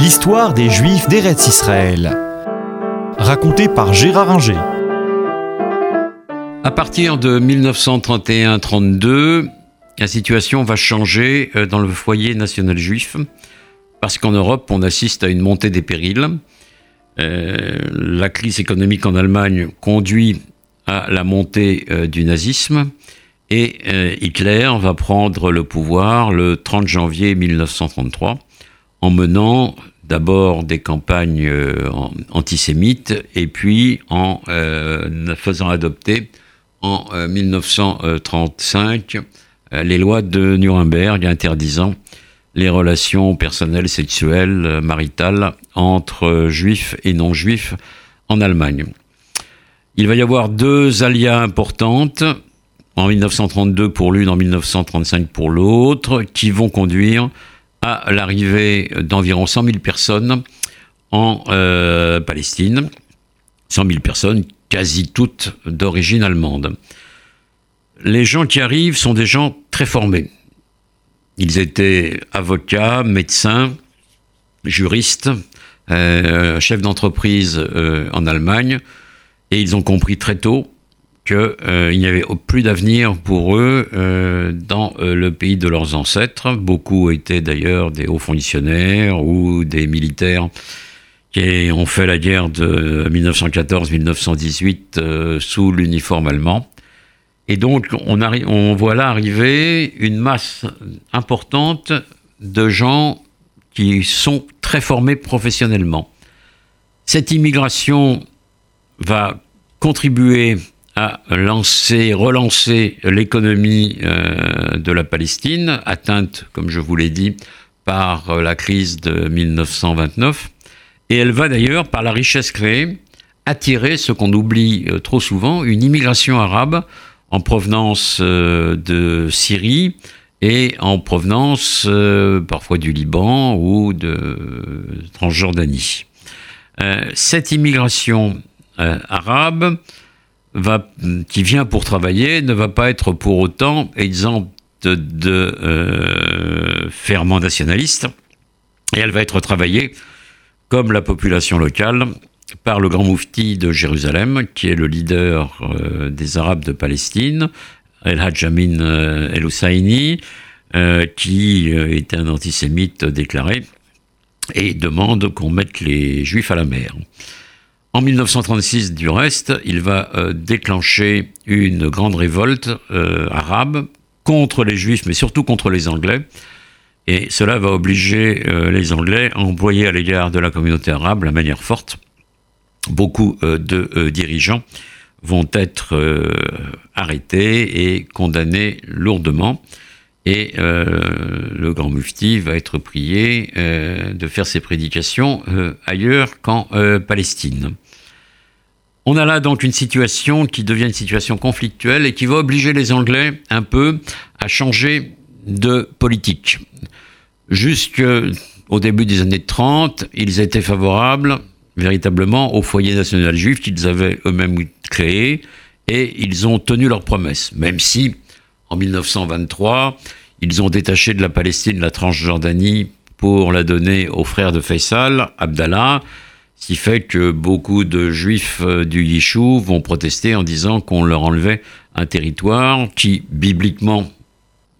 L'histoire des Juifs d'Eretz Israël. Racontée par Gérard Inger. À partir de 1931-32, la situation va changer euh, dans le foyer national juif, parce qu'en Europe, on assiste à une montée des périls. Euh, la crise économique en Allemagne conduit à la montée euh, du nazisme, et Hitler va prendre le pouvoir le 30 janvier 1933 en menant d'abord des campagnes antisémites et puis en faisant adopter en 1935 euh, les lois de Nuremberg interdisant les relations personnelles, sexuelles, euh, maritales entre euh, juifs et non-juifs en Allemagne. Il va y avoir deux alias importantes, en 1932 pour l'une, en 1935 pour l'autre, qui vont conduire à l'arrivée d'environ 100 000 personnes en Palestine. 100 000 personnes, quasi toutes d'origine allemande les gens qui arrivent sont des gens très formés. Ils étaient avocats, médecins, juristes, euh, chefs d'entreprise euh, en Allemagne, et ils ont compris très tôt qu'il euh, n'y avait plus d'avenir pour eux dans le pays de leurs ancêtres. Beaucoup étaient d'ailleurs des hauts fonctionnaires ou des militaires qui ont fait la guerre de 1914-1918 sous l'uniforme allemand. Et donc, on, on voit là arriver une masse importante de gens qui sont très formés professionnellement. Cette immigration va contribuer lancer, relancer l'économie euh, de la Palestine, atteinte, comme je vous l'ai dit, par euh, la crise de 1929. Et elle va d'ailleurs, par la richesse créée, attirer ce qu'on oublie euh, trop souvent, une immigration arabe en provenance de Syrie et en provenance parfois du Liban ou de Transjordanie. Cette immigration arabe qui vient pour travailler ne va pas être pour autant exempte de ferments nationalistes et elle va être travaillée comme la population locale par le grand moufti de Jérusalem, qui est le leader euh, des Arabes de Palestine, El Hajjamin euh, El Husseini, euh, qui est un antisémite déclaré et demande qu'on mette les Juifs à la mer. En 1936, du reste, il va déclencher une grande révolte arabe contre les Juifs, mais surtout contre les Anglais. Et cela va obliger les Anglais à employer à l'égard de la communauté arabe la manière forte beaucoup euh, de euh, dirigeants vont être euh, arrêtés et condamnés lourdement. Et le grand mufti va être prié de faire ses prédications ailleurs qu'en Palestine. On a là donc une situation qui devient une situation conflictuelle et qui va obliger les Anglais un peu à changer de politique. Jusqu'au début des années 30, ils étaient favorables véritablement au foyer national juif qu'ils avaient eux-mêmes créé et ils ont tenu leurs promesses, même si en 1923, ils ont détaché de la Palestine la Transjordanie pour la donner aux frères de Faisal, Abdallah, ce qui fait que beaucoup de juifs euh, du Yishou vont protester en disant qu'on leur enlevait un territoire qui, bibliquement,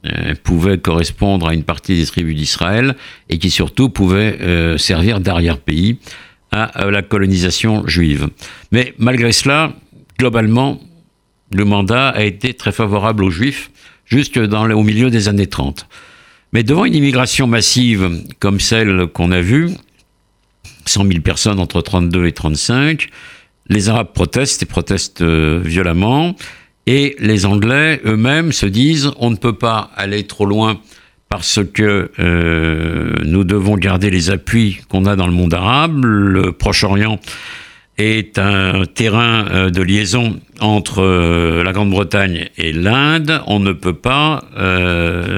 euh, pouvait correspondre à une partie des tribus d'Israël et qui surtout pouvait euh, servir d'arrière-pays à la colonisation juive. Mais malgré cela, globalement, le mandat a été très favorable aux juifs jusque au milieu des années 30. Mais devant une immigration massive comme celle qu'on a vue, 100 000 personnes entre 32 et 35, les Arabes protestent et protestent euh, violemment, et les Anglais eux-mêmes se disent on ne peut pas aller trop loin parce que euh, nous devons garder les appuis qu'on a dans le monde arabe. Le Proche-Orient est un terrain euh, de liaison entre la Grande-Bretagne et l'Inde. On ne peut pas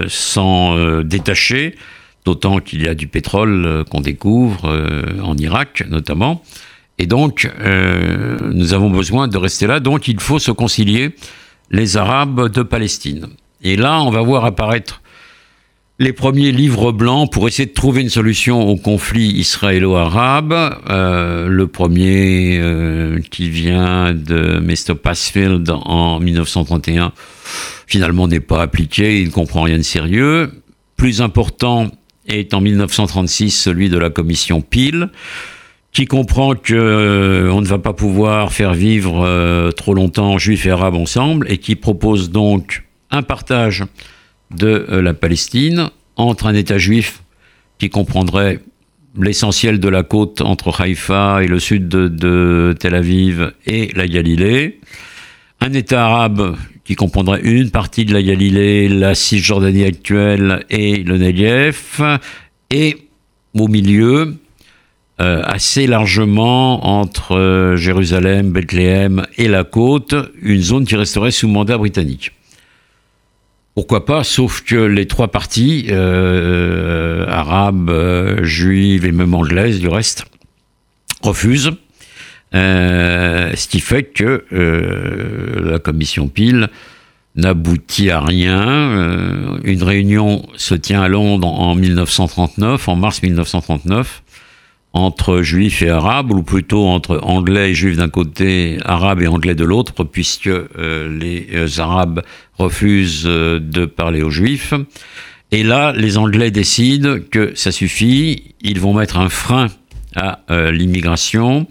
s'en détacher, d'autant qu'il y a du pétrole qu'on découvre en Irak notamment. Et donc, nous avons besoin de rester là. Donc, il faut se concilier les Arabes de Palestine. Et là, on va voir apparaître les premiers livres blancs pour essayer de trouver une solution au conflit israélo-arabe. Euh, le premier euh, qui vient de Mr. Passfield en 1931, finalement n'est pas appliqué, il ne comprend rien de sérieux. Plus important est en 1936 celui de la commission Peel, qui comprend que euh, ne va pas pouvoir faire vivre trop longtemps juifs et arabes ensemble et qui propose donc un partage de euh, la Palestine entre un État juif qui comprendrait l'essentiel de la côte entre Haïfa et le sud de, Tel Aviv et la Galilée, un État arabe qui comprendrait une partie de la Galilée, la Cisjordanie actuelle et le Negev, et au milieu, euh, assez largement entre euh, Jérusalem, Bethléem et la côte, une zone qui resterait sous mandat britannique. Pourquoi pas, sauf que les trois parties, euh, arabes, juives et même anglaises du reste, refusent. Euh, ce qui fait que la commission Peel n'aboutit à rien. une réunion se tient à Londres en 1939, en mars 1939 entre juifs et arabes, ou plutôt entre anglais et juifs d'un côté, arabes et anglais de l'autre, puisque euh, les euh, arabes refusent euh, de parler aux juifs. Et là, les anglais décident que ça suffit, ils vont mettre un frein à l'immigration,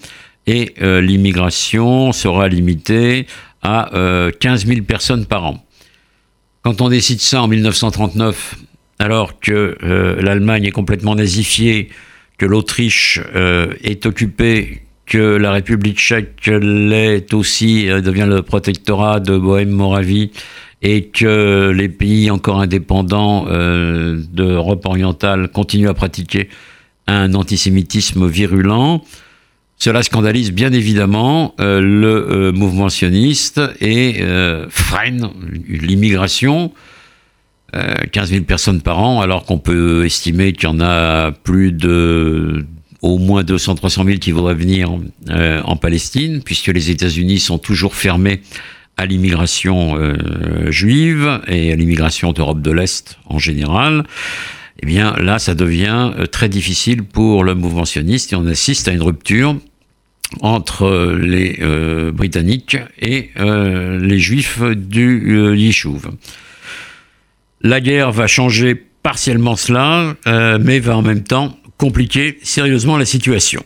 et l'immigration sera limitée à 15 000 personnes par an. Quand on décide ça en 1939, alors que l'Allemagne est complètement nazifiée, que l'Autriche euh, est occupée, que la République tchèque l'est aussi, euh, devient le protectorat de Bohème-Moravie, et que les pays encore indépendants euh, d'Europe orientale continuent à pratiquer un antisémitisme virulent. Cela scandalise bien évidemment le mouvement sioniste et freine l'immigration 15 euh, 000 personnes par an, alors qu'on peut estimer qu'il y en a plus de au moins 200 300 000 qui voudraient venir euh, en Palestine, puisque les États-Unis sont toujours fermés à l'immigration euh, juive et à l'immigration d'Europe de l'Est en général. Eh bien, là, ça devient très difficile pour le mouvement sioniste et on assiste à une rupture entre les Britanniques et les Juifs du Yishuv. La guerre va changer partiellement cela, euh, mais va en même temps compliquer sérieusement la situation.